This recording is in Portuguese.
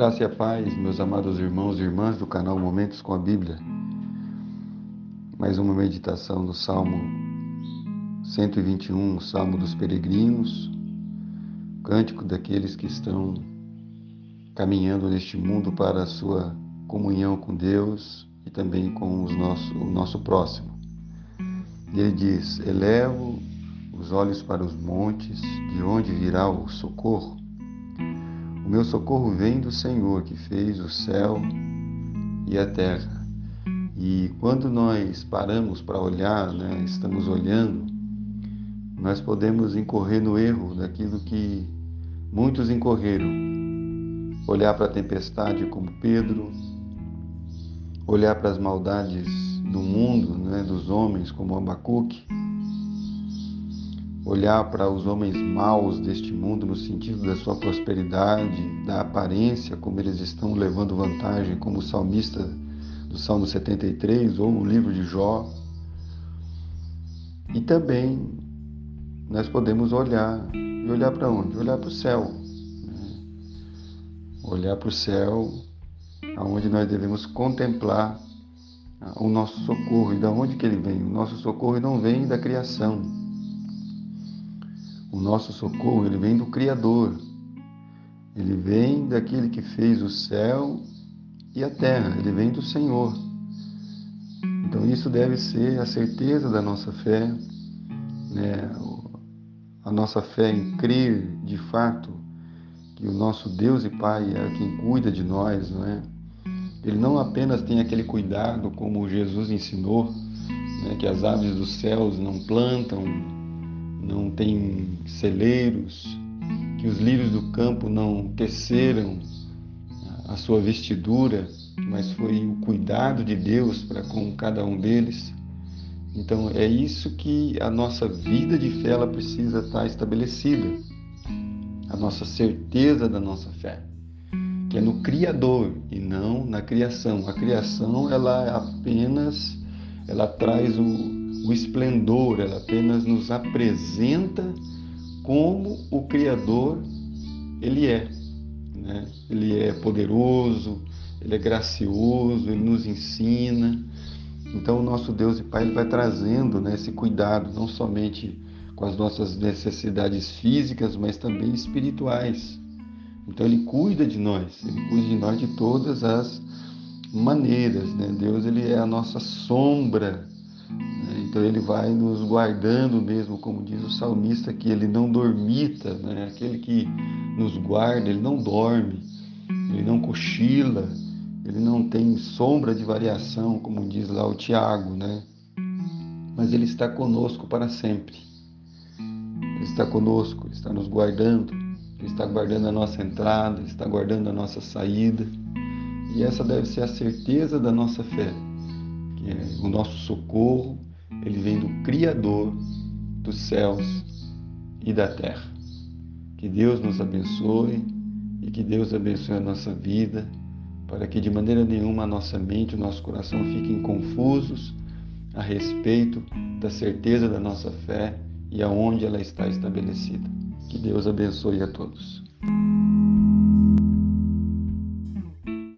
graça e a paz, meus amados irmãos e irmãs do canal Momentos com a Bíblia. Mais uma meditação do Salmo 121, o Salmo dos Peregrinos, cântico daqueles que estão caminhando neste mundo para a sua comunhão com Deus e também com os nosso, o nosso próximo. Ele diz: Elevo os olhos para os montes, de onde virá o socorro? Meu socorro vem do Senhor que fez o céu e a terra. E quando nós paramos para olhar, né, estamos olhando, nós podemos incorrer no erro daquilo que muitos incorreram. Olhar para a tempestade como Pedro, olhar para as maldades do mundo, né, dos homens como Abacuque, olhar para os homens maus deste mundo no sentido da sua prosperidade, da aparência, como eles estão levando vantagem, como o salmista do Salmo 73 ou o livro de Jó. E também nós podemos olhar, e olhar para onde? Olhar para o céu. Né? Olhar para o céu, aonde nós devemos contemplar o nosso socorro. E da onde que ele vem? O nosso socorro não vem da criação, o nosso socorro, ele vem do Criador. Ele vem daquele que fez o céu e a terra, ele vem do Senhor. Então isso deve ser a certeza da nossa fé, né? a nossa fé em crer de fato que o nosso Deus e Pai é quem cuida de nós, não é? Ele não apenas tem aquele cuidado como Jesus ensinou, né, que as aves dos céus não plantam, não tem celeiros, que os lírios do campo não teceram a sua vestidura, mas foi o cuidado de Deus para com cada um deles. Então é isso que a nossa vida de fé ela precisa estar estabelecida. A nossa certeza da nossa fé, que é no criador e não na criação. A criação ela apenas ela traz o, o esplendor, ela apenas nos apresenta como o Criador ele é. Né? Ele é poderoso, ele é gracioso, ele nos ensina. Então, o nosso Deus e Pai ele vai trazendo né, esse cuidado, não somente com as nossas necessidades físicas, mas também espirituais. Então, Ele cuida de nós, Ele cuida de nós de todas as maneiras. Né? Deus ele é a nossa sombra então ele vai nos guardando mesmo, como diz o salmista, que ele não dormita, né? aquele que nos guarda, ele não dorme, ele não cochila, ele não tem sombra de variação, como diz lá o Tiago, né? Mas ele está conosco para sempre. Ele está conosco, ele está nos guardando, ele está guardando a nossa entrada, ele está guardando a nossa saída. E essa deve ser a certeza da nossa fé, que é o nosso socorro ele vem do Criador dos céus e da terra. Que Deus nos abençoe e que Deus abençoe a nossa vida, para que de maneira nenhuma a nossa mente, o nosso coração fiquem confusos a respeito da certeza da nossa fé e aonde ela está estabelecida. Que Deus abençoe a todos.